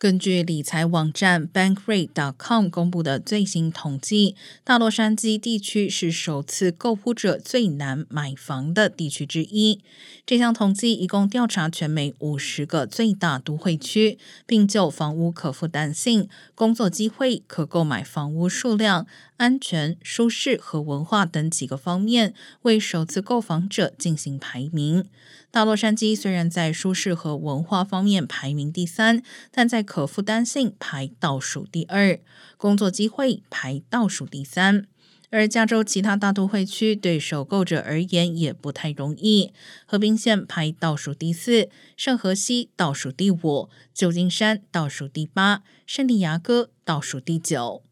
根据理财网站 Bankrate.com 公布的最新统计，大洛杉矶地区是首次购户者最难买房的地区之一。这项统计一共调查全美五十个最大都会区，并就房屋可负担性、工作机会、可购买房屋数量、安全、舒适和文化等几个方面，为首次购房者进行排名。大洛杉矶虽然在舒适和文化方面排名第三，但在可负担性排倒数第二，工作机会排倒数第三。而加州其他大都会区对首购者而言也不太容易，和平县排倒数第四，圣河西倒数第五，旧金山倒数第八，圣地牙哥倒数第九。